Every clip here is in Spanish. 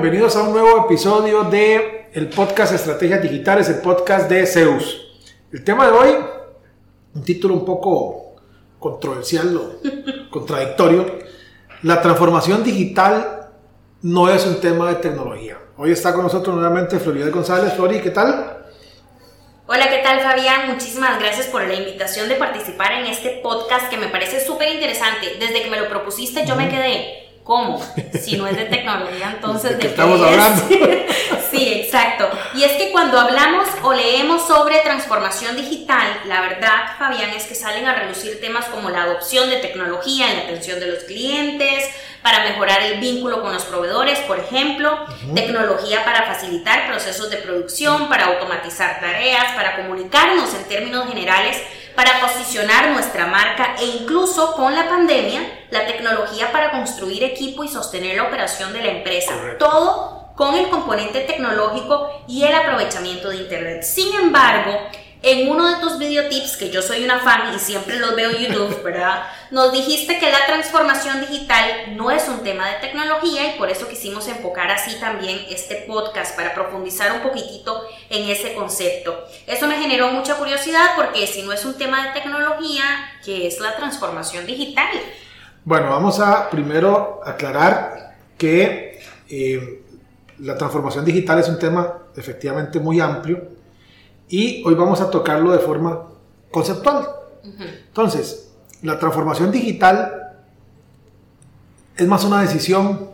Bienvenidos a un nuevo episodio de el podcast Estrategias Digitales, el podcast de Zeus. El tema de hoy, un título un poco controversial o contradictorio. La transformación digital no es un tema de tecnología. Hoy está con nosotros nuevamente Florida González. Flori, ¿qué tal? Hola, ¿qué tal Fabián? Muchísimas gracias por la invitación de participar en este podcast que me parece súper interesante. Desde que me lo propusiste yo me quedé, ¿Cómo? Si no es de tecnología, entonces ¿De qué estamos hablando? sí, exacto. Y es que cuando hablamos o leemos sobre transformación digital, la verdad, Fabián, es que salen a relucir temas como la adopción de tecnología en la atención de los clientes, para mejorar el vínculo con los proveedores, por ejemplo, tecnología para facilitar procesos de producción, para automatizar tareas, para comunicarnos en términos generales para posicionar nuestra marca e incluso con la pandemia, la tecnología para construir equipo y sostener la operación de la empresa. Todo con el componente tecnológico y el aprovechamiento de Internet. Sin embargo, en uno de tus videotips, que yo soy una fan y siempre los veo en YouTube, ¿verdad? Nos dijiste que la transformación digital no es un tema de tecnología y por eso quisimos enfocar así también este podcast para profundizar un poquitito en ese concepto. Eso me generó mucha curiosidad porque si no es un tema de tecnología, ¿qué es la transformación digital? Bueno, vamos a primero aclarar que eh, la transformación digital es un tema efectivamente muy amplio y hoy vamos a tocarlo de forma conceptual. Entonces, la transformación digital es más una decisión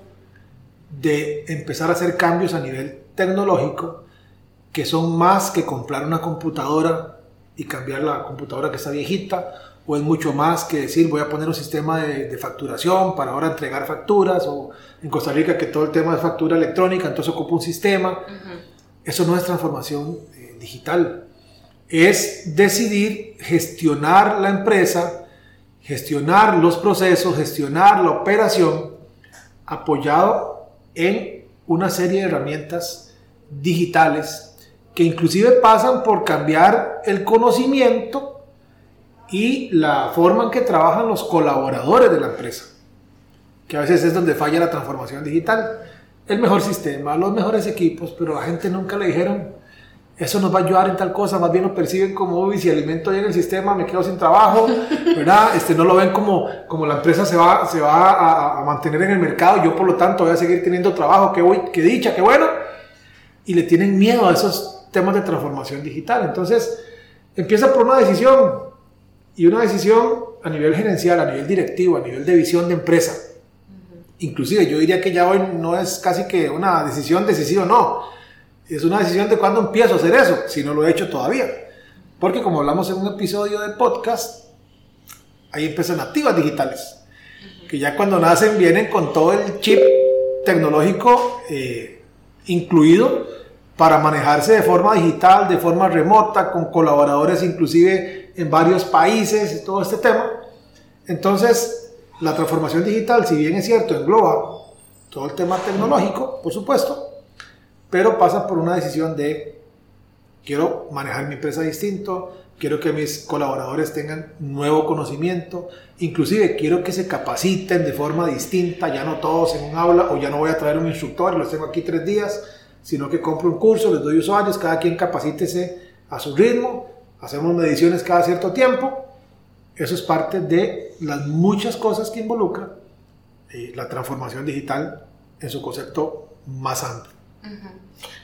de empezar a hacer cambios a nivel tecnológico que son más que comprar una computadora y cambiar la computadora que está viejita, o es mucho más que decir voy a poner un sistema de, facturación para ahora entregar facturas, o en Costa Rica que todo el tema de factura electrónica, entonces ocupa un sistema. Eso no es transformación digital. Es decidir gestionar la empresa, gestionar los procesos, gestionar la operación, apoyado en una serie de herramientas digitales que inclusive pasan por cambiar el conocimiento y la forma en que trabajan los colaboradores de la empresa, que a veces es donde falla la transformación digital. El mejor sistema, los mejores equipos, pero a la gente nunca le dijeron, eso nos va a ayudar en tal cosa, más bien lo perciben como, uy, si alimento ahí en el sistema me quedo sin trabajo, ¿verdad? Este, no lo ven como, como la empresa se va, se va a, mantener en el mercado, yo por lo tanto voy a seguir teniendo trabajo, qué, qué dicha, qué bueno, y le tienen miedo a esos temas de transformación digital. Entonces, empieza por una decisión, y una decisión a nivel gerencial, a nivel directivo, a nivel de visión de empresa. Inclusive yo diría que ya hoy no es casi que una decisión decisiva, no es una decisión de cuándo empiezo a hacer eso, si no lo he hecho todavía. Porque como hablamos en un episodio de podcast, hay empresas nativas digitales, que ya cuando nacen vienen con todo el chip tecnológico eh, incluido para manejarse de forma digital, de forma remota, con colaboradores inclusive en varios países y todo este tema. Entonces, la transformación digital, si bien es cierto, engloba todo el tema tecnológico, por supuesto, pero pasa por una decisión de quiero manejar mi empresa distinto, quiero que mis colaboradores tengan nuevo conocimiento, inclusive quiero que se capaciten de forma distinta, ya no todos en un aula o ya no voy a traer un instructor y los tengo aquí tres días, sino que compro un curso, les doy usuarios, cada quien capacítese a su ritmo, hacemos mediciones cada cierto tiempo. Eso es parte de las muchas cosas que involucra eh, la transformación digital en su concepto más amplio.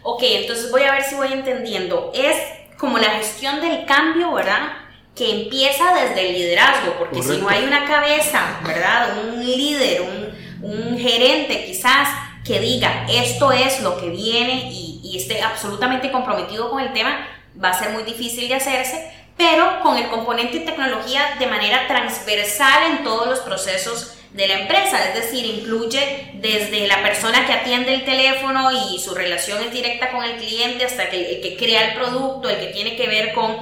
Ok, entonces voy a ver si voy entendiendo. Es como la gestión del cambio, ¿verdad? Que empieza desde el liderazgo, porque si no hay una cabeza, ¿verdad? Un líder, un, gerente quizás que diga esto es lo que viene y, y esté absolutamente comprometido con el tema, va a ser muy difícil de hacerse, pero con el componente tecnología de manera transversal en todos los procesos de la empresa, es decir, incluye desde la persona que atiende el teléfono y su relación es directa con el cliente hasta que el que crea el producto, el que tiene que ver con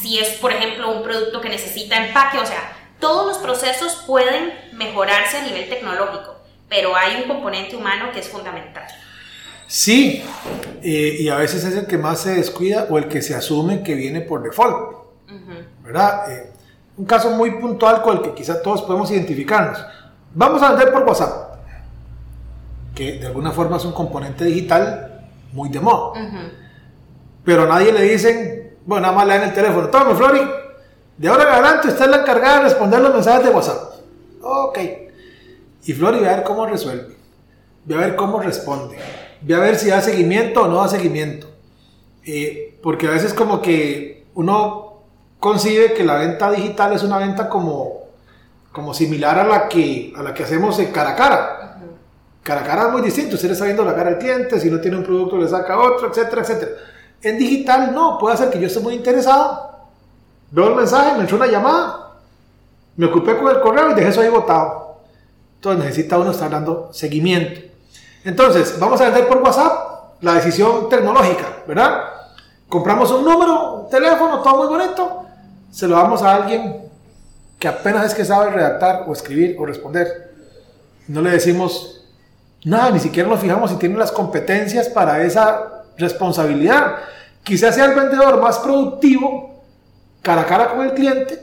si es, por ejemplo, un producto que necesita empaque, o sea, todos los procesos pueden mejorarse a nivel tecnológico, pero hay un componente humano que es fundamental. Sí, eh, y a veces es el que más se descuida o el que se asume que viene por default, ¿verdad? Eh, un caso muy puntual con el que quizás todos podemos identificarnos. Vamos a vender por WhatsApp, que de alguna forma es un componente digital muy de moda. Pero a nadie le dicen, bueno, nada más le dan el teléfono, tome Flori, de ahora en adelante usted es la encargada de responder los mensajes de WhatsApp. Ok. Y Flori va a ver cómo resuelve, va a ver cómo responde, va a ver si da seguimiento o no da seguimiento. Eh, porque a veces como que uno concibe que la venta digital es una venta como, como similar a la, que, a la que hacemos en cara a cara. Cara a cara es muy distinto, usted le está viendo la cara al cliente, si no tiene un producto le saca otro, etcétera, etcétera. En digital no, puede ser que yo esté muy interesado, veo el mensaje, me entró una llamada, me ocupé con el correo y dejé eso ahí botado. Entonces necesita uno estar dando seguimiento. Entonces, vamos a vender por WhatsApp la decisión tecnológica, ¿verdad? Compramos un número, un teléfono, todo muy bonito, se lo damos a alguien que apenas es que sabe redactar o escribir o responder. No le decimos nada, ni siquiera nos fijamos si tiene las competencias para esa responsabilidad. Quizás sea el vendedor más productivo cara a cara con el cliente,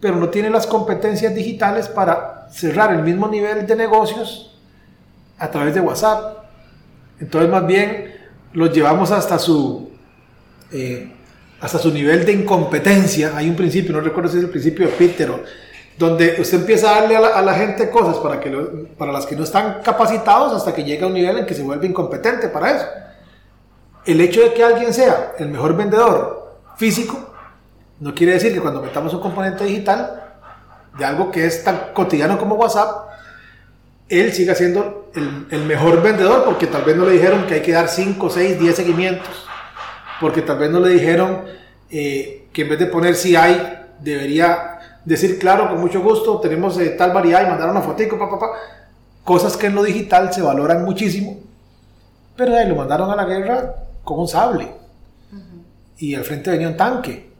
pero no tiene las competencias digitales para cerrar el mismo nivel de negocios a través de WhatsApp. Entonces más bien los llevamos hasta su eh, hasta su nivel de incompetencia. Hay un principio, no recuerdo si es el principio de Peter, donde usted empieza a darle a la, gente cosas para, que para las que no están capacitados hasta que llega a un nivel en que se vuelve incompetente para eso. El hecho de que alguien sea el mejor vendedor físico no quiere decir que cuando metamos un componente digital de algo que es tan cotidiano como WhatsApp, él siga siendo el, el mejor vendedor porque tal vez no le dijeron que hay que dar 5, 6, 10 seguimientos porque tal vez no le dijeron eh, que en vez de poner si hay, debería decir claro, con mucho gusto, tenemos eh, tal variedad y mandar una fotico, papá, papá. Cosas que en lo digital se valoran muchísimo, pero ahí lo mandaron a la guerra con un sable. Y al frente venía un tanque.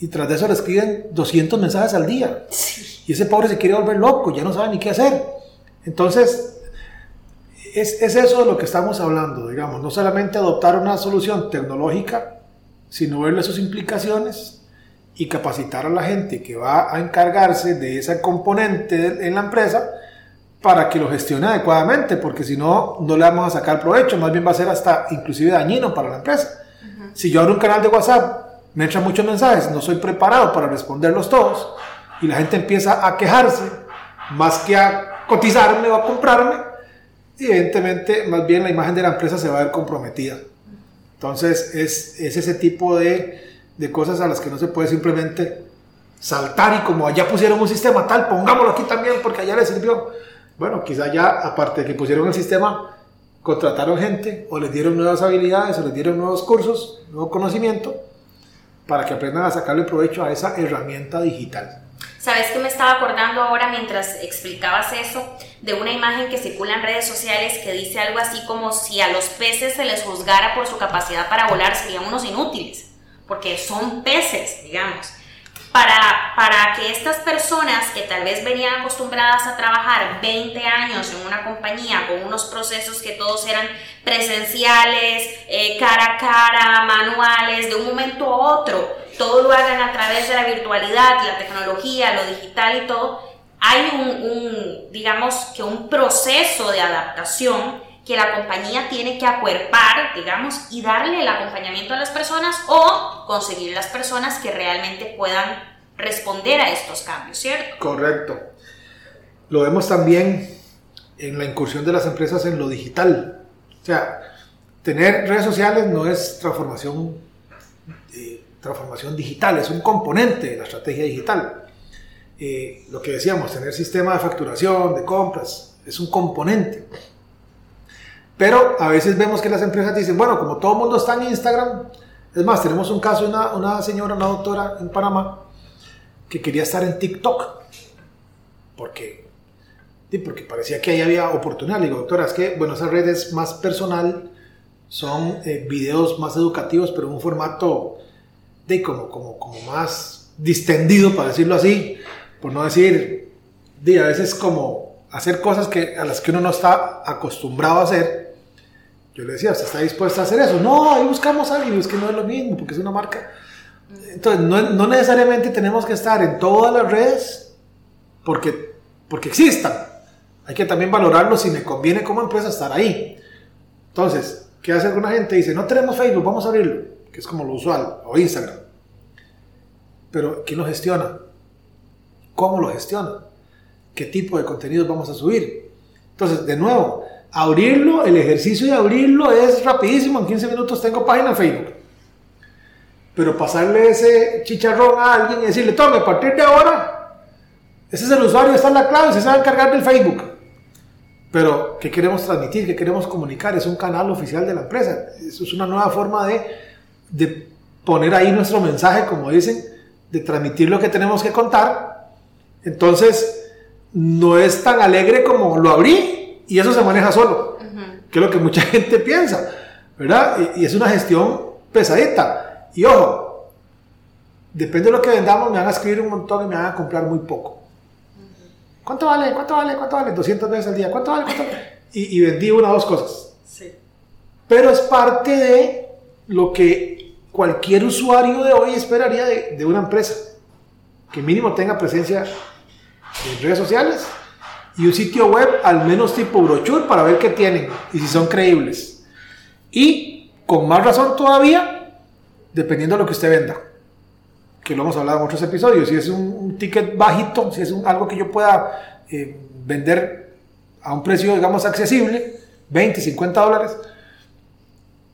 Y tras de eso le escriben 200 mensajes al día. Y ese pobre se quiere volver loco, ya no sabe ni qué hacer. Entonces, es, eso de lo que estamos hablando, digamos, no solamente adoptar una solución tecnológica, sino verle sus implicaciones y capacitar a la gente que va a encargarse de ese componente en la empresa para que lo gestione adecuadamente, porque si no, no le vamos a sacar provecho, más bien va a ser hasta inclusive dañino para la empresa. Si yo abro un canal de WhatsApp, me entran muchos mensajes, no soy preparado para responderlos todos, y la gente empieza a quejarse, más que a cotizarme o a comprarme, evidentemente más bien la imagen de la empresa se va a ver comprometida. Entonces es, es ese tipo de, de, cosas a las que no se puede simplemente saltar y como allá pusieron un sistema tal, pongámoslo aquí también porque allá le sirvió. Bueno, quizá ya aparte de que pusieron el sistema, contrataron gente o les dieron nuevas habilidades o les dieron nuevos cursos, nuevo conocimiento para que aprendan a sacarle provecho a esa herramienta digital. ¿Sabes que me estaba acordando ahora mientras explicabas eso? De una imagen que circula en redes sociales que dice algo así como si a los peces se les juzgara por su capacidad para volar serían unos inútiles, porque son peces, digamos. Para, para que estas personas que tal vez venían acostumbradas a trabajar 20 años en una compañía con unos procesos que todos eran presenciales, eh, cara a cara, manuales, de un momento a otro, todo lo hagan a través de la virtualidad, la tecnología, lo digital y todo, hay un, digamos que un proceso de adaptación que la compañía tiene que acuerpar, digamos, y darle el acompañamiento a las personas o conseguir las personas que realmente puedan responder a estos cambios, ¿cierto? Correcto. Lo vemos también en la incursión de las empresas en lo digital. O sea, tener redes sociales no es transformación eh, transformación digital, es un componente de la estrategia digital. Eh, lo que decíamos, tener sistema de facturación, de compras, es un componente. Pero a veces vemos que las empresas dicen, bueno, como todo el mundo está en Instagram, es más, tenemos un caso de una, una señora, una doctora en Panamá, que quería estar en TikTok, porque porque parecía que ahí había oportunidad. Le digo, doctora, es que, bueno, esa red es más personal, son eh, videos más educativos, pero en un formato de como, como, como más distendido, para decirlo así, por no decir, de a veces como hacer cosas que, a las que uno no está acostumbrado a hacer. Yo le decía, ¿usted está dispuesto a hacer eso? No, ahí buscamos a alguien, es que no es lo mismo, porque es una marca. Entonces, no, no necesariamente tenemos que estar en todas las redes porque, porque existan hay que también valorarlo si me conviene como empresa estar ahí. Entonces, ¿qué hace alguna gente? Dice, no tenemos Facebook, vamos a abrirlo, que es como lo usual, o Instagram. Pero, ¿quién lo gestiona? ¿Cómo lo gestiona? ¿Qué tipo de contenidos vamos a subir? Entonces, de nuevo, abrirlo, el ejercicio de abrirlo es rapidísimo, en 15 minutos tengo página Facebook. Pero pasarle ese chicharrón a alguien y decirle, tome, a partir de ahora, ese es el usuario, esta es la clave, se va a encargar del Facebook. Pero, ¿qué queremos transmitir? ¿Qué queremos comunicar? Es un canal oficial de la empresa. Eso es una nueva forma de, de poner ahí nuestro mensaje, como dicen, de transmitir lo que tenemos que contar. Entonces, no es tan alegre como lo abrí y eso se maneja solo, que es lo que mucha gente piensa, ¿verdad? Y, y, es una gestión pesadita. Y ojo, depende de lo que vendamos, me van a escribir un montón y me van a comprar muy poco. ¿Cuánto vale? ¿Cuánto vale? ¿Cuánto vale? 200 veces al día. ¿Cuánto vale? ¿Cuánto vale? Y, y, vendí una o dos cosas. Sí. Pero es parte de lo que cualquier usuario de hoy esperaría de, de una empresa. Que mínimo tenga presencia en redes sociales y un sitio web al menos tipo brochure para ver qué tienen y si son creíbles. Y con más razón todavía, dependiendo de lo que usted venda que lo hemos hablado en otros episodios, si es un, ticket bajito, si es algo que yo pueda eh, vender a un precio, digamos, accesible, 20, 50 dólares,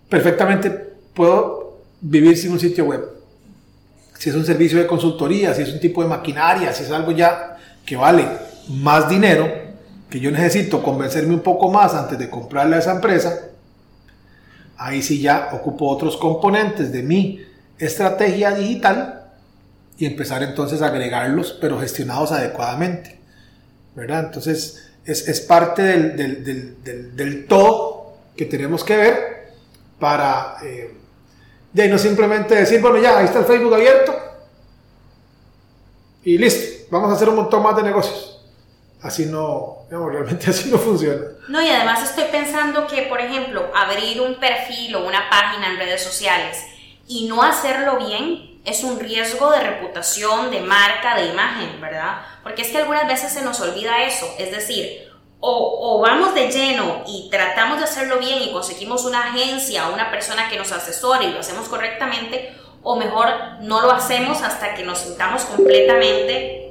perfectamente puedo vivir sin un sitio web. Si es un servicio de consultoría, si es un tipo de maquinaria, si es algo ya que vale más dinero, que yo necesito convencerme un poco más antes de comprarle a esa empresa, ahí sí ya ocupo otros componentes de mi estrategia digital y empezar entonces a agregarlos, pero gestionados adecuadamente. ¿verdad? Entonces es, es parte del, del, del, todo que tenemos que ver para eh, de no simplemente decir, bueno, ya, ahí está el Facebook abierto y listo, vamos a hacer un montón más de negocios. Así no, digamos, realmente así no funciona. No, y además estoy pensando que, por ejemplo, abrir un perfil o una página en redes sociales y no hacerlo bien es un riesgo de reputación, de marca, de imagen, ¿verdad? Porque es que algunas veces se nos olvida eso, es decir, o, o, vamos de lleno y tratamos de hacerlo bien y conseguimos una agencia o una persona que nos asesore y lo hacemos correctamente, o mejor no lo hacemos hasta que nos sintamos completamente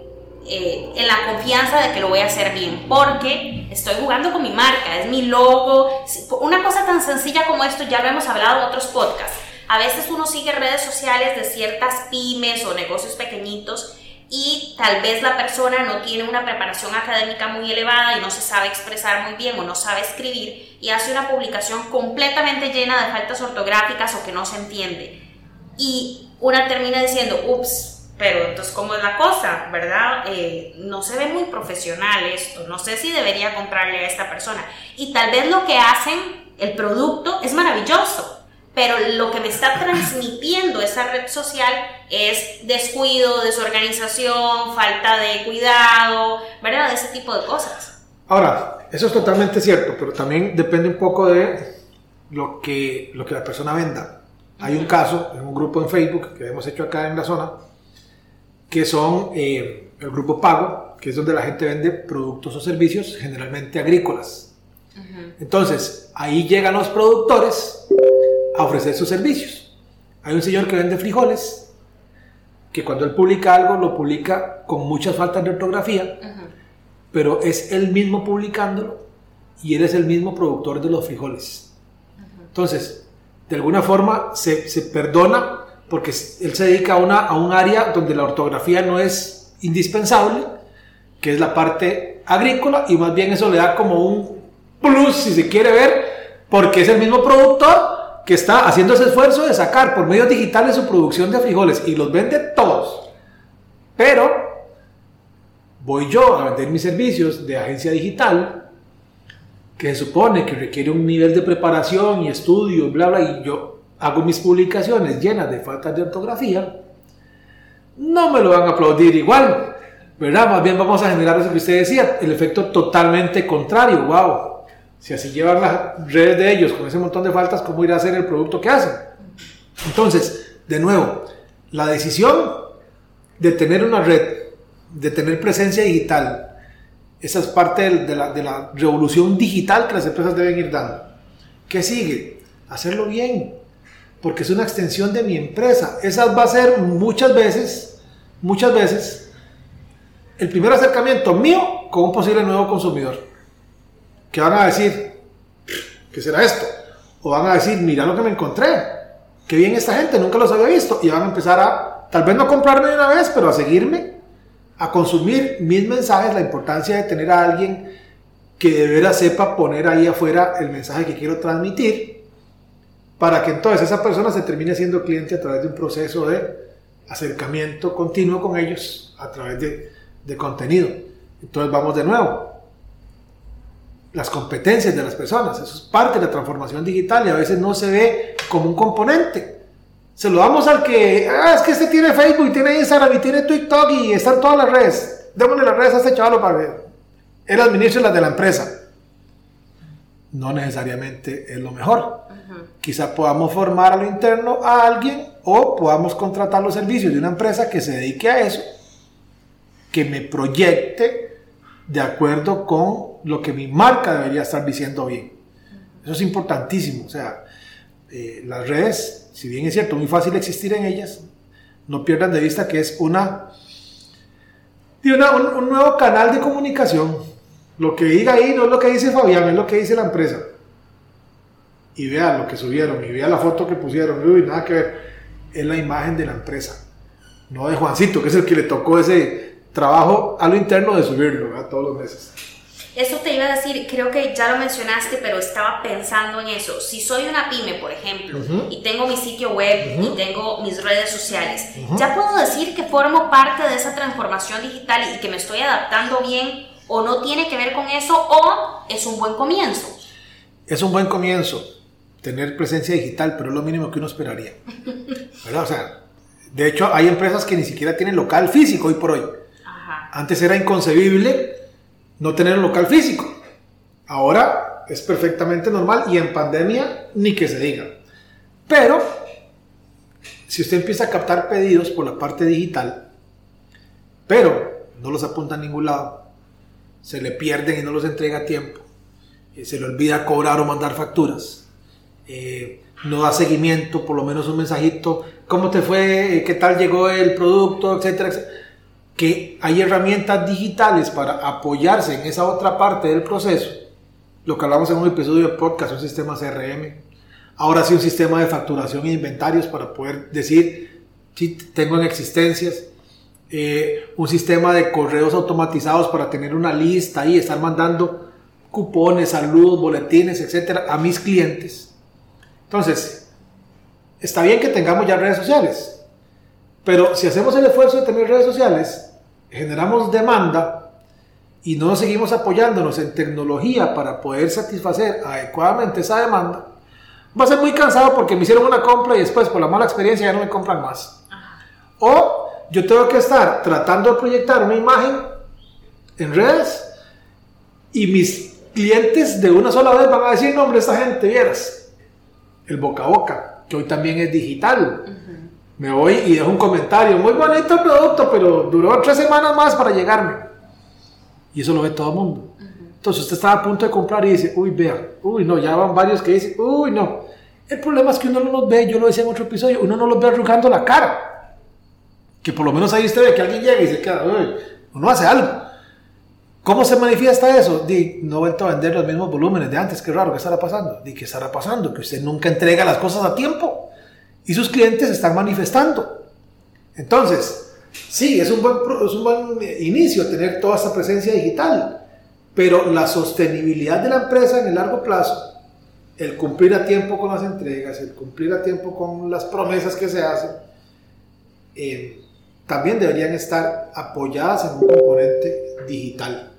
eh, en la confianza de que lo voy a hacer bien, porque estoy jugando con mi marca, es mi logo, una cosa tan sencilla como esto ya lo hemos hablado en otros podcasts a veces uno sigue redes sociales de ciertas pymes o negocios pequeñitos y tal vez la persona no tiene una preparación académica muy elevada y no se sabe expresar muy bien o no sabe escribir y hace una publicación completamente llena de faltas ortográficas o que no se entiende. Y una termina diciendo, ups, pero entonces cómo es la cosa, ¿verdad? Eh, no se ve muy profesional esto, no sé si debería comprarle a esta persona. Y tal vez lo que hacen, el producto, es maravilloso, pero lo que me está transmitiendo esa red social es descuido, desorganización, falta de cuidado, ¿verdad? Ese tipo de cosas. Ahora, eso es totalmente cierto, pero también depende un poco de lo que, lo que la persona venda. Hay un caso en un grupo en Facebook que hemos hecho acá en la zona, que son eh, el grupo Pago, que es donde la gente vende productos o servicios generalmente agrícolas. Entonces, ahí llegan los productores a ofrecer sus servicios. Hay un señor que vende frijoles, que cuando él publica algo lo publica con muchas faltas de ortografía, pero es él mismo publicándolo y él es el mismo productor de los frijoles. Entonces, de alguna forma se, se, perdona porque él se dedica a, una, a un área donde la ortografía no es indispensable, que es la parte agrícola, y más bien eso le da como un plus, si se quiere ver, porque es el mismo productor que está haciendo ese esfuerzo de sacar por medios digitales su producción de frijoles y los vende todos. Pero voy yo a vender mis servicios de agencia digital, que se supone que requiere un nivel de preparación y estudio, bla, bla, y yo hago mis publicaciones llenas de faltas de ortografía, no me lo van a aplaudir igual, ¿verdad? Más bien vamos a generar eso que usted decía, el efecto totalmente contrario, wow. Si así llevan las redes de ellos con ese montón de faltas, ¿cómo irá a ser el producto que hacen? Entonces, de nuevo, la decisión de tener una red, de tener presencia digital, esa es parte de la, de la revolución digital que las empresas deben ir dando. ¿Qué sigue? Hacerlo bien, porque es una extensión de mi empresa. Esa va a ser muchas veces, muchas veces, el primer acercamiento mío con un posible nuevo consumidor. Que van a decir, ¿qué será esto? O van a decir, mira lo que me encontré, qué bien esta gente, nunca los había visto. Y van a empezar a, tal vez no comprarme de una vez, pero a seguirme, a consumir mis mensajes, la importancia de tener a alguien que de veras sepa poner ahí afuera el mensaje que quiero transmitir para que entonces esa persona se termine siendo cliente a través de un proceso de acercamiento continuo con ellos a través de, de contenido. Entonces vamos de nuevo. Las competencias de las personas, eso es parte de la transformación digital y a veces no se ve como un componente. Se lo damos al que, ah, es que este tiene Facebook, tiene Instagram y tiene TikTok y están todas las redes. Démosle las redes a este chaval para ver. Él administra las de la empresa. No necesariamente es lo mejor. Quizá podamos formar a lo interno a alguien o podamos contratar los servicios de una empresa que se dedique a eso, que me proyecte de acuerdo con lo que mi marca debería estar diciendo bien. Eso es importantísimo. O sea, eh, las redes, si bien es cierto, muy fácil existir en ellas, no pierdan de vista que es una, una un, un nuevo canal de comunicación. Lo que diga ahí no es lo que dice Fabián, es lo que dice la empresa. Y vea lo que subieron y vea la foto que pusieron, uy, nada que ver, es la imagen de la empresa, no de Juancito, que es el que le tocó ese trabajo a lo interno de subirlo a todos los meses. Eso te iba a decir, creo que ya lo mencionaste, pero estaba pensando en eso. Si soy una pyme, por ejemplo, y tengo mi sitio web y tengo mis redes sociales, ¿ya puedo decir que formo parte de esa transformación digital y que me estoy adaptando bien o no tiene que ver con eso o es un buen comienzo? Es un buen comienzo tener presencia digital, pero es lo mínimo que uno esperaría. ¿Verdad? O sea, de hecho, hay empresas que ni siquiera tienen local físico hoy por hoy. Antes era inconcebible no tener un local físico. Ahora es perfectamente normal y en pandemia ni que se diga. Pero, si usted empieza a captar pedidos por la parte digital, pero no los apunta a ningún lado, se le pierden y no los entrega a tiempo, se le olvida cobrar o mandar facturas, eh, no da seguimiento, por lo menos un mensajito, ¿cómo te fue? ¿Qué tal llegó el producto? Etcétera, Que hay herramientas digitales para apoyarse en esa otra parte del proceso. Lo que hablamos en un episodio de podcast, un sistema CRM. Ahora sí un sistema de facturación e inventarios para poder decir si tengo en existencias. Eh, un sistema de correos automatizados para tener una lista y estar mandando cupones, saludos, boletines, etcétera, a mis clientes entonces, está bien que tengamos ya redes sociales, pero si hacemos el esfuerzo de tener redes sociales, generamos demanda y no seguimos apoyándonos en tecnología para poder satisfacer adecuadamente esa demanda, va a ser muy cansado porque me hicieron una compra y después por la mala experiencia ya no me compran más. O yo tengo que estar tratando de proyectar una imagen en redes y mis clientes de una sola vez van a decir, no hombre, esta gente, vieras, el boca a boca, que hoy también es digital. Me voy y dejo un comentario, muy bonito el producto, pero duró tres semanas más para llegarme. Y eso lo ve todo el mundo. Entonces usted está a punto de comprar y dice, uy, vea, uy, no, ya van varios que dicen, uy, no. El problema es que uno no los ve, yo lo decía en otro episodio, uno no los ve arrugando la cara. Que por lo menos ahí usted ve que alguien llega y se queda, uy, uno hace algo. ¿Cómo se manifiesta eso? Di, no he vuelto a vender los mismos volúmenes de antes, qué raro, ¿qué estará pasando? Di, ¿qué estará pasando? Que usted nunca entrega las cosas a tiempo y sus clientes están manifestando. Entonces, sí, es un buen, es un buen inicio tener toda esta presencia digital, pero la sostenibilidad de la empresa en el largo plazo, el cumplir a tiempo con las entregas, el cumplir a tiempo con las promesas que se hacen, eh, también deberían estar apoyadas en un componente digital.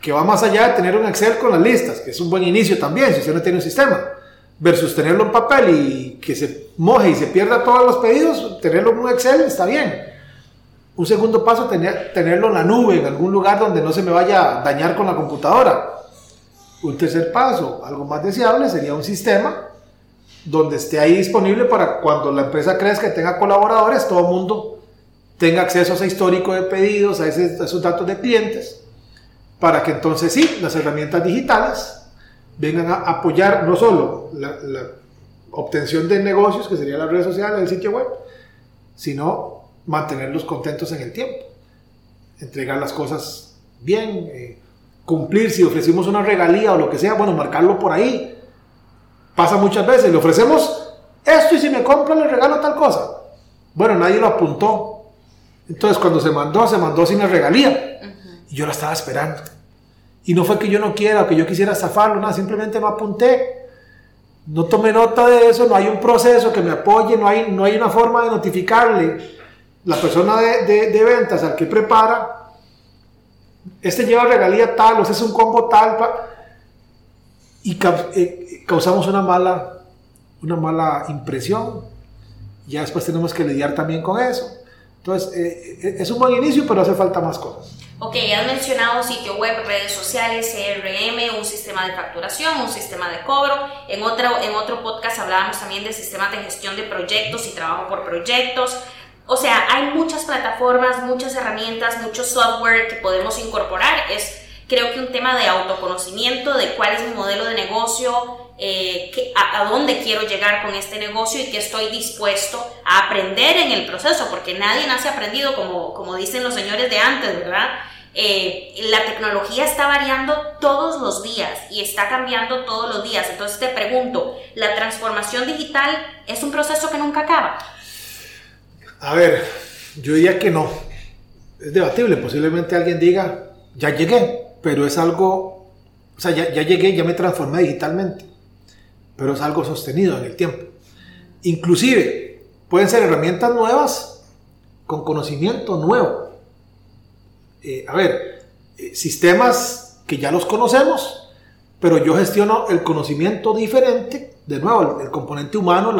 Que va más allá de tener un Excel con las listas, que es un buen inicio también, si usted no tiene un sistema, versus tenerlo en papel y que se moje y se pierda todos los pedidos, tenerlo en un Excel está bien. Un segundo paso, tener, tenerlo en la nube, en algún lugar donde no se me vaya a dañar con la computadora. Un tercer paso, algo más deseable, sería un sistema donde esté ahí disponible para cuando la empresa crezca y tenga colaboradores, todo el mundo tenga acceso a ese histórico de pedidos, a, esos datos de clientes, para que entonces sí, las herramientas digitales vengan a apoyar no solo la, obtención de negocios, que sería las redes sociales, el sitio web, sino mantenerlos contentos en el tiempo, entregar las cosas bien, eh, cumplir si ofrecimos una regalía o lo que sea, bueno, marcarlo por ahí. Pasa muchas veces, le ofrecemos esto y si me compra le regalo tal cosa. Bueno, nadie lo apuntó. Entonces cuando se mandó, se mandó sin la regalía. Y yo la estaba esperando. Y no fue que yo no quiera o que yo quisiera zafarlo, nada, simplemente no apunté. No tomé nota de eso, no hay un proceso que me apoye, no hay, no hay una forma de notificarle la persona de, de, ventas al que prepara. Este lleva regalía tal, o este es un combo tal. y eh, causamos una mala, una mala impresión. Ya después tenemos que lidiar también con eso. Entonces, eh, eh, es un buen inicio, pero hace falta más cosas. Ok, has mencionado sitio web, redes sociales, CRM, un sistema de facturación, un sistema de cobro. En otro, en otro podcast hablábamos también de sistemas de gestión de proyectos y trabajo por proyectos. O sea, hay muchas plataformas, muchas herramientas, mucho software que podemos incorporar. Es creo que un tema de autoconocimiento de cuál es mi modelo de negocio, eh, a, dónde quiero llegar con este negocio y que estoy dispuesto a aprender en el proceso, porque nadie nace aprendido, como, como dicen los señores de antes, ¿verdad? Eh, la tecnología está variando todos los días y está cambiando todos los días. Entonces te pregunto, ¿la transformación digital es un proceso que nunca acaba? A ver, yo diría que no. Es debatible. Posiblemente alguien diga, ya llegué, pero es algo, o sea, ya, ya llegué, ya me transformé digitalmente pero es algo sostenido en el tiempo. Inclusive, pueden ser herramientas nuevas con conocimiento nuevo. Eh, a ver, eh, sistemas que ya los conocemos, pero yo gestiono el conocimiento diferente, de nuevo, el, componente humano,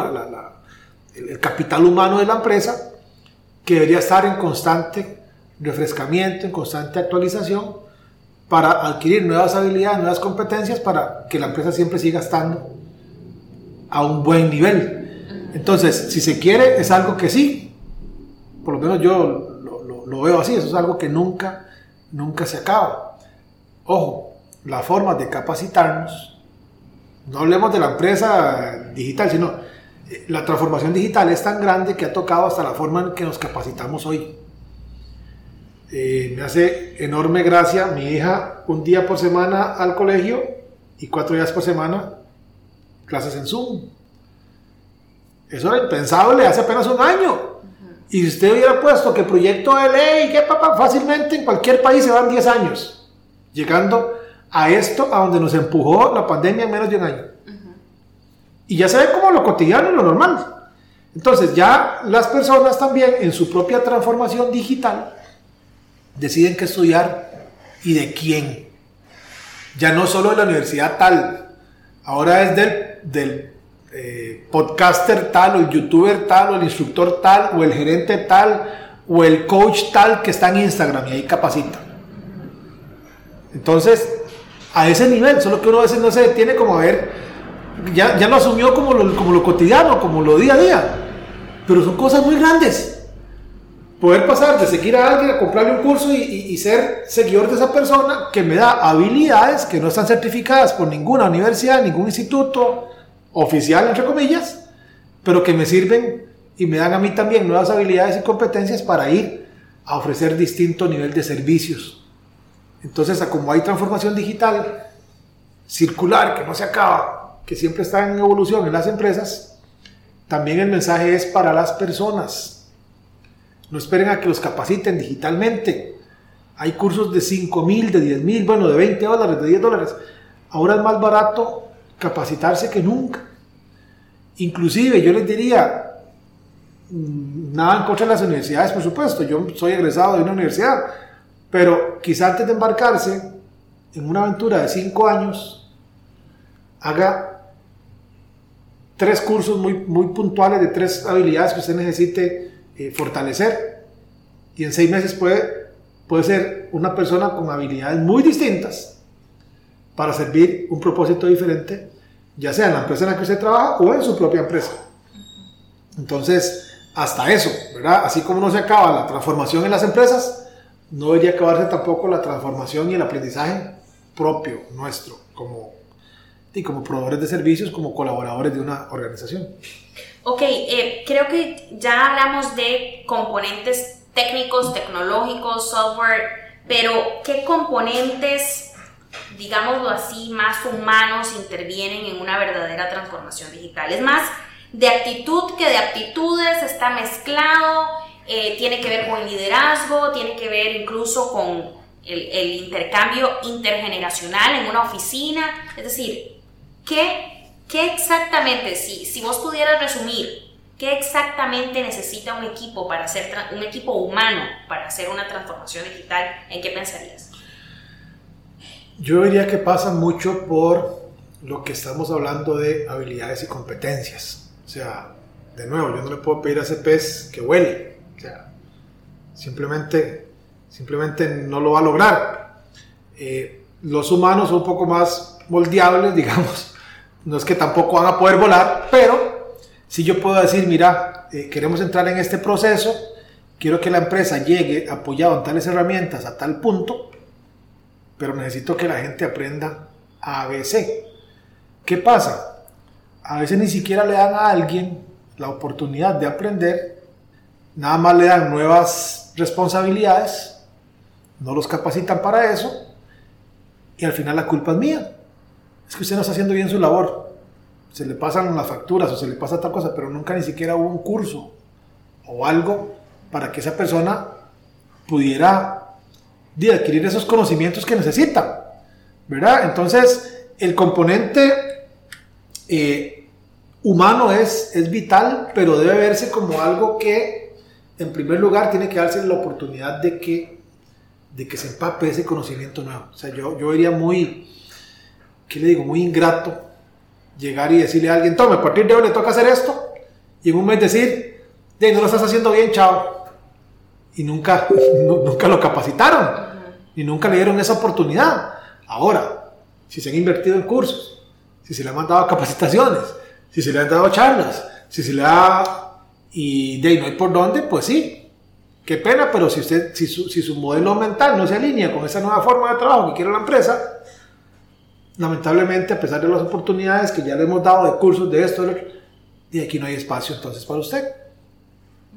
el capital humano de la empresa, que debería estar en constante refrescamiento, en constante actualización, para adquirir nuevas habilidades, nuevas competencias, para que la empresa siempre siga estando a un buen nivel. Entonces, si se quiere, es algo que sí, por lo menos yo lo, veo así, eso es algo que nunca, nunca se acaba. Ojo, la forma de capacitarnos, no hablemos de la empresa digital, sino eh, la transformación digital es tan grande que ha tocado hasta la forma en que nos capacitamos hoy. Eh, me hace enorme gracia mi hija un día por semana al colegio y cuatro días por semana clases en Zoom. Eso era impensable hace apenas un año. Y si usted hubiera puesto que proyecto de ley, que papá, fácilmente en cualquier país se van 10 años, llegando a esto, a donde nos empujó la pandemia en menos de un año. Y ya se ve como lo cotidiano y lo normal. Entonces ya las personas también en su propia transformación digital deciden qué estudiar y de quién. Ya no solo de la universidad tal, ahora es del del eh, podcaster tal, o el youtuber tal, o el instructor tal, o el gerente tal, o el coach tal que está en Instagram y ahí capacita. Entonces, a ese nivel, solo que uno a veces no se detiene como a ver, ya, ya lo asumió como lo, como lo cotidiano, como lo día a día, pero son cosas muy grandes. Poder pasar de seguir a alguien a comprarle un curso y, y ser seguidor de esa persona que me da habilidades que no están certificadas por ninguna universidad, ningún instituto, oficial, entre comillas, pero que me sirven y me dan a mí también nuevas habilidades y competencias para ir a ofrecer distinto nivel de servicios. Entonces, como hay transformación digital circular que no se acaba, que siempre está en evolución en las empresas, también el mensaje es para las personas. No esperen a que los capaciten digitalmente. Hay cursos de 5 mil, de 10 mil, bueno, de 20 dólares, de 10 dólares. Ahora es más barato capacitarse que nunca. Inclusive yo les diría, mm, nada en contra de las universidades, por supuesto, yo soy egresado de una universidad, pero quizá antes de embarcarse en una aventura de cinco años, haga tres cursos muy, muy puntuales de tres habilidades que usted necesite eh, fortalecer y en seis meses puede, puede ser una persona con habilidades muy distintas para servir un propósito diferente, ya sea en la empresa en la que usted trabaja o en su propia empresa. Entonces, hasta eso, ¿verdad? Así como no se acaba la transformación en las empresas, no debería acabarse tampoco la transformación y el aprendizaje propio nuestro como, y como proveedores de servicios, como colaboradores de una organización. Ok, eh, creo que ya hablamos de componentes técnicos, tecnológicos, software, pero ¿qué componentes, digámoslo así, más humanos intervienen en una verdadera transformación digital? Es más de actitud que de aptitudes, está mezclado, eh, tiene que ver con el liderazgo, tiene que ver incluso con el, intercambio intergeneracional en una oficina. Es decir, ¿qué, qué exactamente, si, si vos pudieras resumir, qué exactamente necesita un equipo para hacer, un equipo humano para hacer una transformación digital? ¿En qué pensarías? Yo diría que pasa mucho por lo que estamos hablando de habilidades y competencias. O sea, de nuevo, yo no le puedo pedir a ese pez que huele. O sea, simplemente simplemente no lo va a lograr. Eh, los humanos son un poco más moldeables, digamos, no es que tampoco van a poder volar, pero si yo puedo decir, mira, eh, queremos entrar en este proceso, quiero que la empresa llegue apoyado en tales herramientas a tal punto, pero necesito que la gente aprenda ABC. ¿Qué pasa? A veces ni siquiera le dan a alguien la oportunidad de aprender, nada más le dan nuevas responsabilidades no los capacitan para eso y al final la culpa es mía. Es que usted no está haciendo bien su labor. Se le pasan las facturas o se le pasa tal cosa, pero nunca ni siquiera hubo un curso o algo para que esa persona pudiera adquirir esos conocimientos que necesita. ¿Verdad? Entonces, el componente eh, humano es, es vital, pero debe verse como algo que, en primer lugar, tiene que darse la oportunidad de que de que se empape ese conocimiento nuevo. O sea, yo, yo iría muy, ¿qué le digo? Muy ingrato llegar y decirle a alguien, tome, a partir de hoy le toca hacer esto, y en un mes decir, de no lo estás haciendo bien, chao. Y nunca, nunca lo capacitaron, y nunca le dieron esa oportunidad. Ahora, si se han invertido en cursos, si se le han mandado capacitaciones, si se le han dado charlas, si se le ha... Y de ahí no hay por dónde, pues sí, Qué pena, pero si, usted, si, su, si su modelo mental no se alinea con esa nueva forma de trabajo que quiere la empresa, lamentablemente, a pesar de las oportunidades que ya le hemos dado de cursos de esto, y aquí no hay espacio entonces para usted.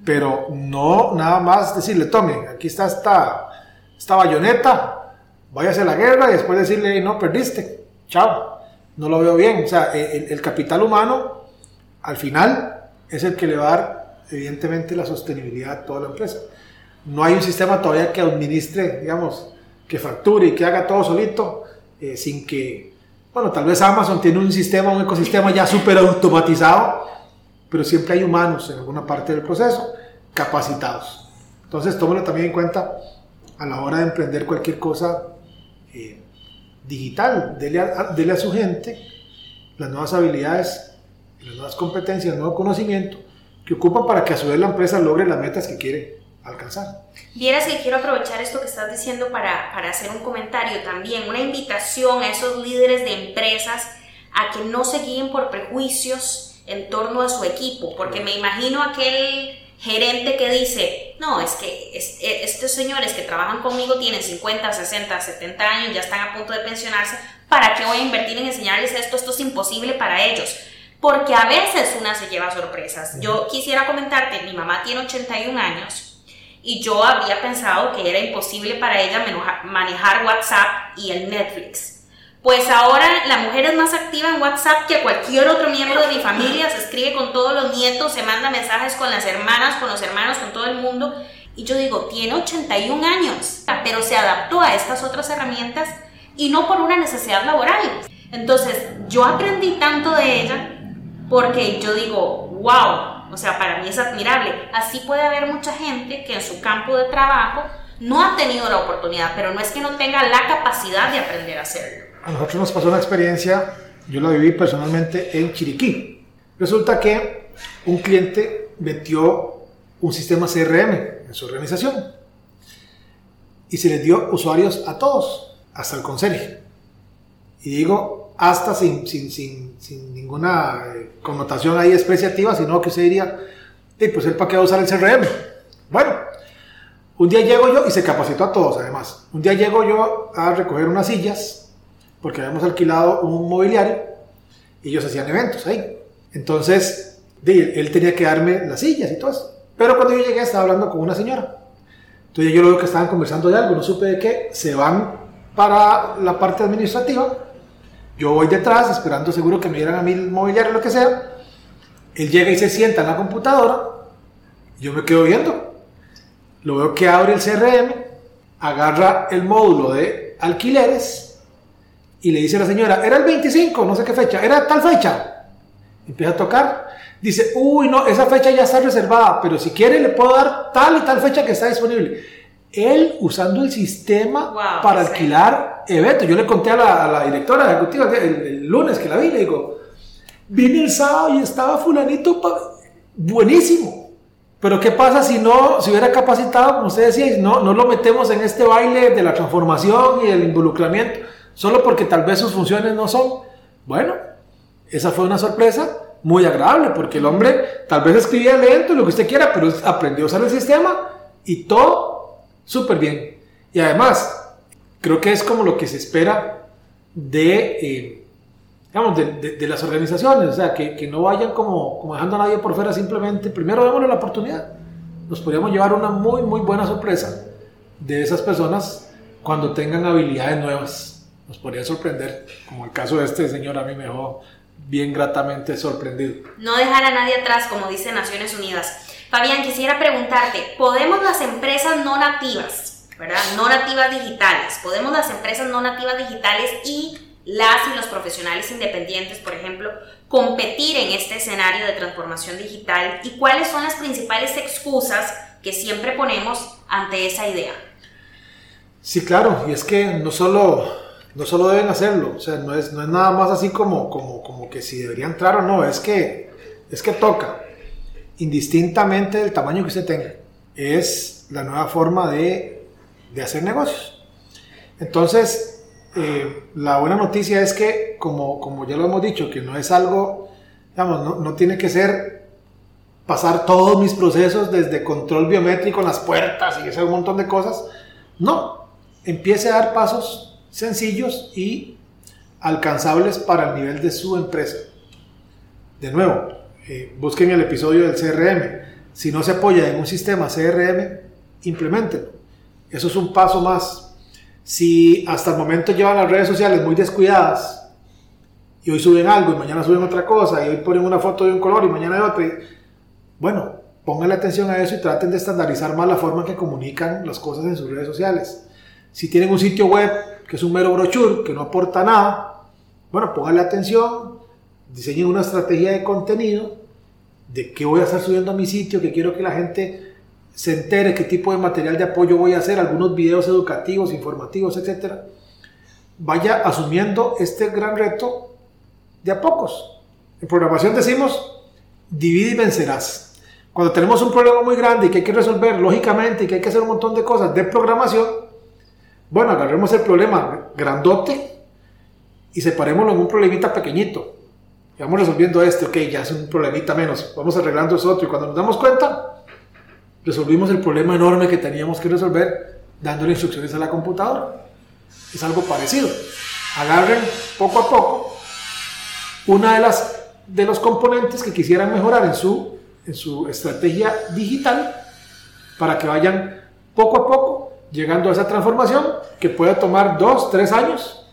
Pero no nada más decirle, tome, aquí está esta, esta bayoneta, váyase a la guerra y después decirle, no, perdiste, chao. No lo veo bien. O sea, el, capital humano, al final, es el que le va a dar, evidentemente, la sostenibilidad a toda la empresa no hay un sistema todavía que administre, digamos, que facture y que haga todo solito, eh, sin que, bueno, tal vez Amazon tiene un sistema, un ecosistema ya súper automatizado, pero siempre hay humanos en alguna parte del proceso capacitados. Entonces, tómelo también en cuenta a la hora de emprender cualquier cosa eh, digital. Dele a, dele a su gente las nuevas habilidades, las nuevas competencias, el nuevo conocimiento que ocupan para que a su vez la empresa logre las metas que quiere alcanzar. Vieras que quiero aprovechar esto que estás diciendo para, para hacer un comentario también, una invitación a esos líderes de empresas a que no se guíen por prejuicios en torno a su equipo, porque me imagino aquel gerente que dice, no, es que e, estos señores que trabajan conmigo tienen 50, 60, 70 años, ya están a punto de pensionarse, ¿para qué voy a invertir en enseñarles esto? Esto es imposible para ellos. Porque a veces una se lleva sorpresas. Yo quisiera comentarte, mi mamá tiene 81 años y yo habría pensado que era imposible para ella manejar WhatsApp y el Netflix. Pues ahora la mujer es más activa en WhatsApp que cualquier otro miembro de mi familia, se escribe con todos los nietos, se manda mensajes con las hermanas, con los hermanos, con todo el mundo. Y yo digo, tiene 81 años, pero se adaptó a estas otras herramientas y no por una necesidad laboral. Entonces, yo aprendí tanto de ella porque yo digo, wow, O sea, para mí es admirable. Así puede haber mucha gente que en su campo de trabajo no ha tenido la oportunidad, pero no es que no tenga la capacidad de aprender a hacerlo. A nosotros nos pasó una experiencia, yo la viví personalmente en Chiriquí. Resulta que un cliente metió un sistema CRM en su organización y se les dio usuarios a todos, hasta el conserje. Y digo, hasta sin, sin, sin, sin ninguna eh, connotación ahí despreciativa, sino que usted diría, pues él para qué va a usar el CRM. Bueno, un día llego yo y se capacitó a todos además. Un día llego yo a recoger unas sillas porque habíamos alquilado un mobiliario y ellos hacían eventos ahí. Entonces, él tenía que darme las sillas y todo eso. Pero cuando yo llegué estaba hablando con una señora. Entonces yo lo veo que estaban conversando de algo, no supe de qué. Se van para la parte administrativa. Yo voy detrás esperando seguro que me dieran a mí el mobiliario lo que sea. Él llega y se sienta en la computadora. Yo me quedo viendo. Lo veo que abre el CRM, agarra el módulo de alquileres y le dice a la señora, era el 25, no sé qué fecha, era tal fecha. Empieza a tocar dice, uy, no, esa fecha ya está reservada, pero si quiere le puedo dar tal y tal fecha que está disponible. Él usando el sistema para alquilar eventos. Yo le conté a la, directora ejecutiva el, lunes que la vi, le digo, vine el sábado y estaba fulanito, buenísimo. Pero ¿qué pasa si no, si hubiera capacitado, como usted decía, no, no lo metemos en este baile de la transformación y el involucramiento, solo porque tal vez sus funciones no son? Bueno, esa fue una sorpresa muy agradable, porque el hombre tal vez escribía lento, lo que usted quiera, pero aprendió a usar el sistema y todo súper bien. Y además, creo que es como lo que se espera de, eh, digamos, de, de, las organizaciones, o sea, que, que, no vayan como, como dejando a nadie por fuera, simplemente, primero démosle la oportunidad. Nos podríamos llevar una muy, muy buena sorpresa de esas personas cuando tengan habilidades nuevas. Nos podría sorprender, como el caso de este señor, a mí me dejó bien gratamente sorprendido. No dejar a nadie atrás, como dice Naciones Unidas. Fabián, quisiera preguntarte, ¿podemos las empresas no nativas, ¿verdad? No nativas digitales, ¿podemos las empresas no nativas digitales y las y los profesionales independientes, por ejemplo, competir en este escenario de transformación digital y cuáles son las principales excusas que siempre ponemos ante esa idea? Sí, claro, y es que no solo no solo deben hacerlo, o sea, no es, no es nada más así como, como, como que si debería entrar o no, es que, es que toca, indistintamente del tamaño que usted tenga, es la nueva forma de, de hacer negocios. Entonces, eh, la buena noticia es que, como, como ya lo hemos dicho, que no es algo, digamos, no, no tiene que ser pasar todos mis procesos desde control biométrico en las puertas y ese montón de cosas, no, empiece a dar pasos sencillos y alcanzables para el nivel de su empresa. De nuevo, eh, busquen el episodio del CRM. Si no se apoya en un sistema CRM, implementenlo. Eso es un paso más. Si hasta el momento llevan las redes sociales muy descuidadas y hoy suben algo y mañana suben otra cosa y hoy ponen una foto de un color y mañana de otro, bueno, pónganle atención a eso y traten de estandarizar más la forma en que comunican las cosas en sus redes sociales. Si tienen un sitio web que es un mero brochure, que no aporta nada, bueno, póngale atención, diseñen una estrategia de contenido, de qué voy a estar subiendo a mi sitio, que quiero que la gente se entere qué tipo de material de apoyo voy a hacer, algunos videos educativos, informativos, etc. Vaya asumiendo este gran reto de a pocos. En programación decimos, divide y vencerás. Cuando tenemos un problema muy grande y que hay que resolver lógicamente y que hay que hacer un montón de cosas de programación, bueno, agarremos el problema grandote y separémoslo en un problemita pequeñito. Vamos resolviendo este, ok, ya es un problemita menos, vamos arreglando eso otro y cuando nos damos cuenta, resolvimos el problema enorme que teníamos que resolver dándole instrucciones a la computadora. Es algo parecido. Agarren poco a poco una de las de los componentes que quisieran mejorar en su, en su estrategia digital para que vayan poco a poco llegando a esa transformación que puede tomar dos, tres años,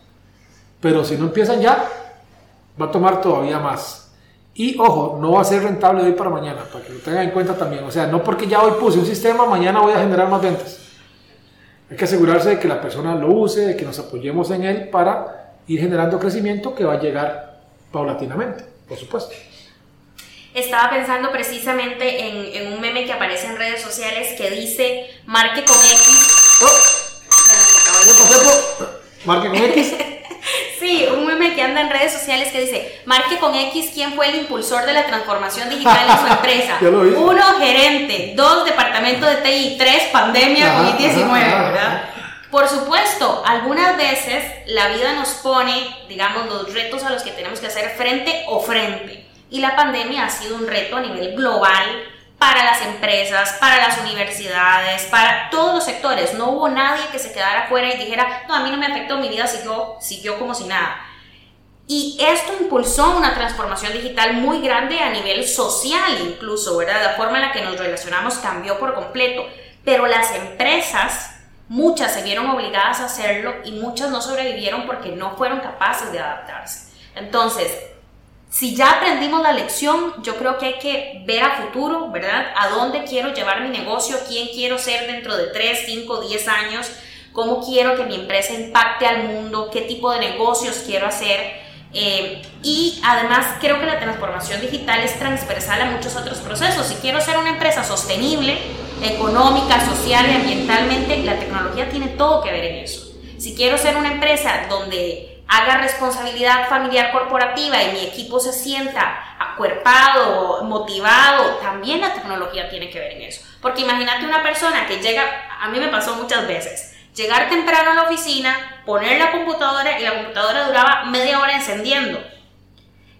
pero si no empiezan ya, va a tomar todavía más. Y ojo, no va a ser rentable de hoy para mañana, para que lo tengan en cuenta también. O sea, no porque ya hoy puse un sistema, mañana voy a generar más ventas. Hay que asegurarse de que la persona lo use, de que nos apoyemos en él para ir generando crecimiento que va a llegar paulatinamente, por supuesto. Estaba pensando precisamente en, en, un meme que aparece en redes sociales que dice marque con X. Oh. Marque con X. Sí, un meme que anda en redes sociales que dice, marque con X quién fue el impulsor de la transformación digital en su empresa. Uno, gerente. Dos, departamento de TI. Tres, pandemia COVID-19, ¿verdad? Por supuesto, algunas veces la vida nos pone, digamos, los retos a los que tenemos que hacer frente o frente. Y la pandemia ha sido un reto a nivel global para las empresas, para las universidades, para todos los sectores. No hubo nadie que se quedara afuera y dijera, no, a mí no me afectó, mi vida siguió, siguió como si nada. Y esto impulsó una transformación digital muy grande a nivel social incluso, ¿verdad? La forma en la que nos relacionamos cambió por completo. Pero las empresas, muchas se vieron obligadas a hacerlo y muchas no sobrevivieron porque no fueron capaces de adaptarse. Entonces, si ya aprendimos la lección, yo creo que hay que ver a futuro, ¿verdad? ¿A dónde quiero llevar mi negocio? ¿Quién quiero ser dentro de 3, 5, 10 años? ¿Cómo quiero que mi empresa impacte al mundo? ¿Qué tipo de negocios quiero hacer? Eh, y además creo que la transformación digital es transversal a muchos otros procesos. Si quiero ser una empresa sostenible, económica, social y ambientalmente, la tecnología tiene todo que ver en eso. Si quiero ser una empresa donde haga responsabilidad familiar corporativa y mi equipo se sienta acuerpado, motivado, también la tecnología tiene que ver en eso. Porque imagínate una persona que llega, a mí me pasó muchas veces, llegar temprano a la oficina, poner la computadora y la computadora duraba media hora encendiendo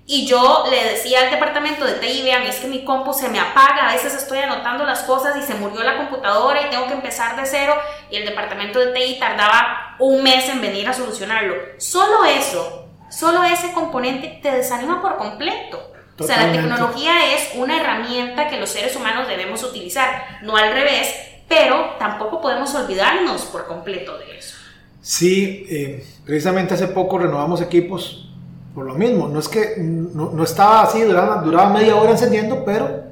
y yo le decía al departamento de TI, vean, es que mi compu se me apaga, a veces estoy anotando las cosas y se murió la computadora y tengo que empezar de cero y el departamento de TI tardaba un mes en venir a solucionarlo. Solo eso, solo ese componente te desanima por completo. O sea, la tecnología es una herramienta que los seres humanos debemos utilizar, no al revés, pero tampoco podemos olvidarnos por completo de eso. Sí, eh, precisamente hace poco renovamos equipos por lo mismo, no es que no, estaba así, duraba, duraba, media hora encendiendo, pero,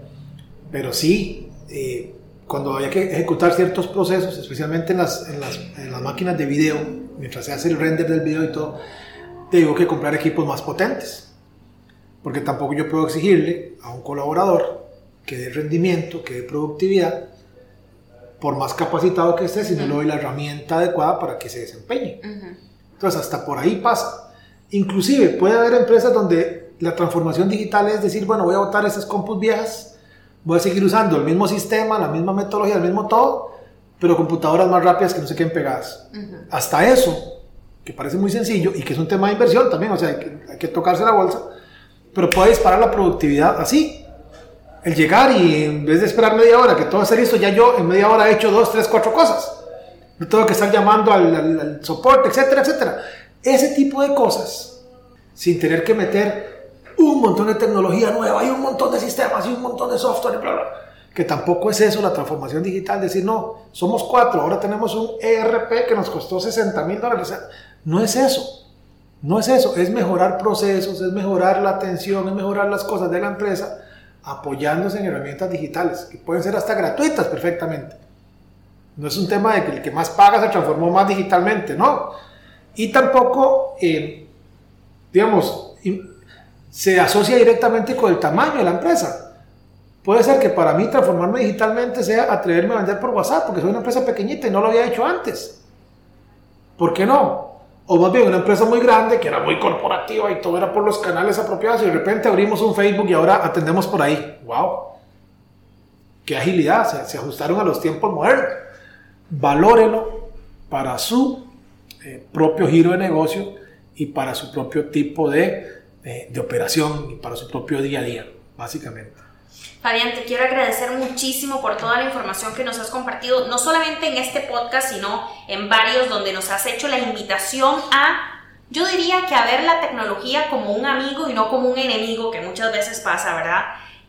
pero sí, eh, cuando había que ejecutar ciertos procesos, especialmente en las, en, las, en las, máquinas de video, mientras se hace el render del video y todo, tengo que comprar equipos más potentes. Porque tampoco yo puedo exigirle a un colaborador que dé rendimiento, que dé productividad, por más capacitado que esté, si no le doy la herramienta adecuada para que se desempeñe. Entonces, hasta por ahí pasa. Inclusive puede haber empresas donde la transformación digital es decir, bueno, voy a botar esas compus viejas, voy a seguir usando el mismo sistema, la misma metodología, el mismo todo, pero computadoras más rápidas que no se queden pegadas. Hasta eso, que parece muy sencillo y que es un tema de inversión también, o sea, hay que, tocarse la bolsa, pero puede disparar la productividad así. El llegar y en vez de esperar media hora que todo esté listo, ya yo en media hora he hecho dos, tres, cuatro cosas. No tengo que estar llamando al, al soporte, etcétera, etcétera. Ese tipo de cosas, sin tener que meter un montón de tecnología nueva y un montón de sistemas y un montón de software bla, bla, que tampoco es eso la transformación digital, decir, no, somos cuatro, ahora tenemos un ERP que nos costó 60 mil dólares. No es eso, no es eso, es mejorar procesos, es mejorar la atención, es mejorar las cosas de la empresa apoyándose en herramientas digitales, que pueden ser hasta gratuitas perfectamente. No es un tema de que el que más paga se transformó más digitalmente, no y tampoco, eh, digamos, se asocia directamente con el tamaño de la empresa. Puede ser que para mí transformarme digitalmente sea atreverme a vender por WhatsApp, porque soy una empresa pequeñita y no lo había hecho antes. ¿Por qué no? O más bien una empresa muy grande, que era muy corporativa y todo era por los canales apropiados y de repente abrimos un Facebook y ahora atendemos por ahí. ¡Wow! ¡Qué agilidad! Se, se ajustaron a los tiempos modernos. Valórelo para su eh, propio giro de negocio y para su propio tipo de, de, operación y para su propio día a día, básicamente. Fabián, te quiero agradecer muchísimo por toda la información que nos has compartido, no solamente en este podcast, sino en varios donde nos has hecho la invitación a, yo diría que a ver la tecnología como un amigo y no como un enemigo, que muchas veces pasa, ¿verdad?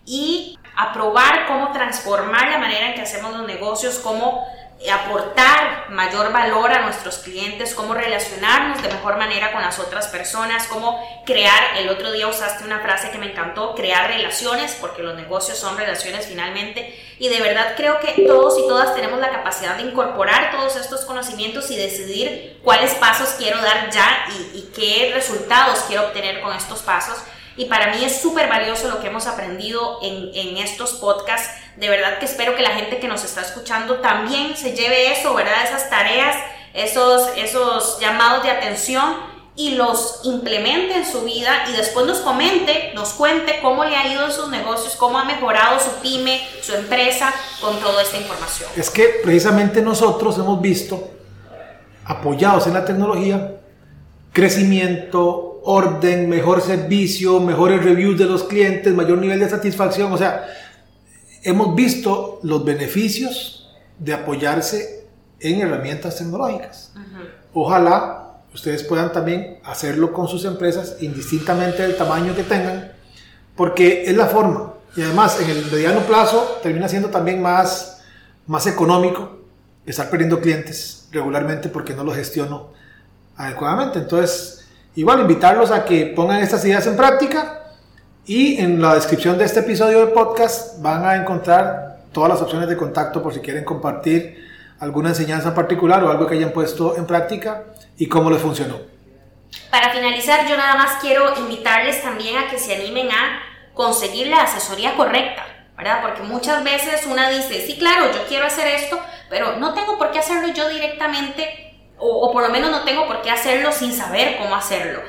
Y a probar cómo transformar la manera en que hacemos los negocios, cómo aportar mayor valor a nuestros clientes, cómo relacionarnos de mejor manera con las otras personas, cómo crear, el otro día usaste una frase que me encantó, crear relaciones, porque los negocios son relaciones finalmente, y de verdad creo que todos y todas tenemos la capacidad de incorporar todos estos conocimientos y decidir cuáles pasos quiero dar ya y, y qué resultados quiero obtener con estos pasos. Y para mí es súper valioso lo que hemos aprendido en, en estos podcasts. De verdad que espero que la gente que nos está escuchando también se lleve eso, ¿verdad? Esas tareas, esos, esos llamados de atención y los implemente en su vida y después nos comente, nos cuente cómo le ha ido en sus negocios, cómo ha mejorado su pyme, su empresa con toda esta información. Es que precisamente nosotros hemos visto, apoyados en la tecnología, crecimiento, orden, mejor servicio, mejores reviews de los clientes, mayor nivel de satisfacción, o sea, hemos visto los beneficios de apoyarse en herramientas tecnológicas. Ojalá ustedes puedan también hacerlo con sus empresas, indistintamente del tamaño que tengan, porque es la forma. Y además, en el mediano plazo, termina siendo también más, más económico estar perdiendo clientes regularmente porque no lo gestiono adecuadamente. Entonces, igual invitarlos a que pongan estas ideas en práctica y en la descripción de este episodio de podcast van a encontrar todas las opciones de contacto por si quieren compartir alguna enseñanza particular o algo que hayan puesto en práctica y cómo les funcionó. Para finalizar, yo nada más quiero invitarles también a que se animen a conseguir la asesoría correcta, ¿verdad? Porque muchas veces una dice, sí, claro, yo quiero hacer esto, pero no tengo por qué hacerlo yo directamente, o, o por lo menos no tengo por qué hacerlo sin saber cómo hacerlo.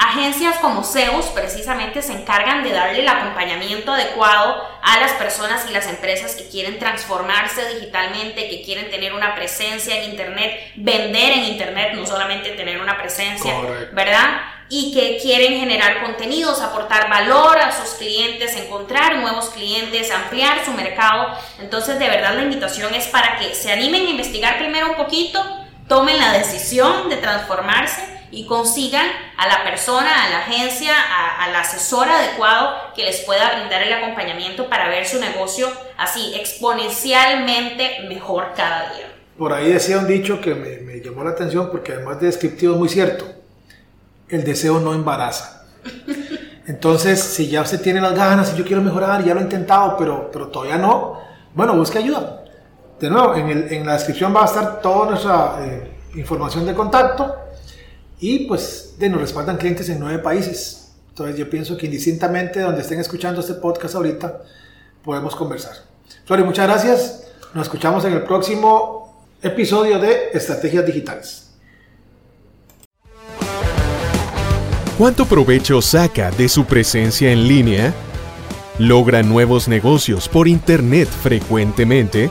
Agencias como Zeus precisamente se encargan de darle el acompañamiento adecuado a las personas y las empresas que quieren transformarse digitalmente, que quieren tener una presencia en Internet, vender en Internet, no solamente tener una presencia, ¿verdad? Y que quieren generar contenidos, aportar valor a sus clientes, encontrar nuevos clientes, ampliar su mercado. Entonces, de verdad, la invitación es para que se animen a investigar primero un poquito, tomen la decisión de transformarse y consigan a la persona, a la agencia, al asesor adecuado que les pueda brindar el acompañamiento para ver su negocio así exponencialmente mejor cada día. Por ahí decía un dicho que me, me llamó la atención porque además de descriptivo es muy cierto. El deseo no embaraza. Entonces, si ya usted tiene las ganas, y yo quiero mejorar, ya lo he intentado, pero, pero todavía no, bueno, busque ayuda. De nuevo, en, el, en la descripción va a estar toda nuestra eh, información de contacto y pues de, nos respaldan clientes en nueve países. Entonces yo pienso que indistintamente donde estén escuchando este podcast ahorita, podemos conversar. Flori, muchas gracias. Nos escuchamos en el próximo episodio de Estrategias Digitales. ¿Cuánto provecho saca de su presencia en línea? ¿Logra nuevos negocios por Internet frecuentemente?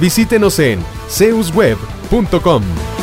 Visítenos en zeusweb.com.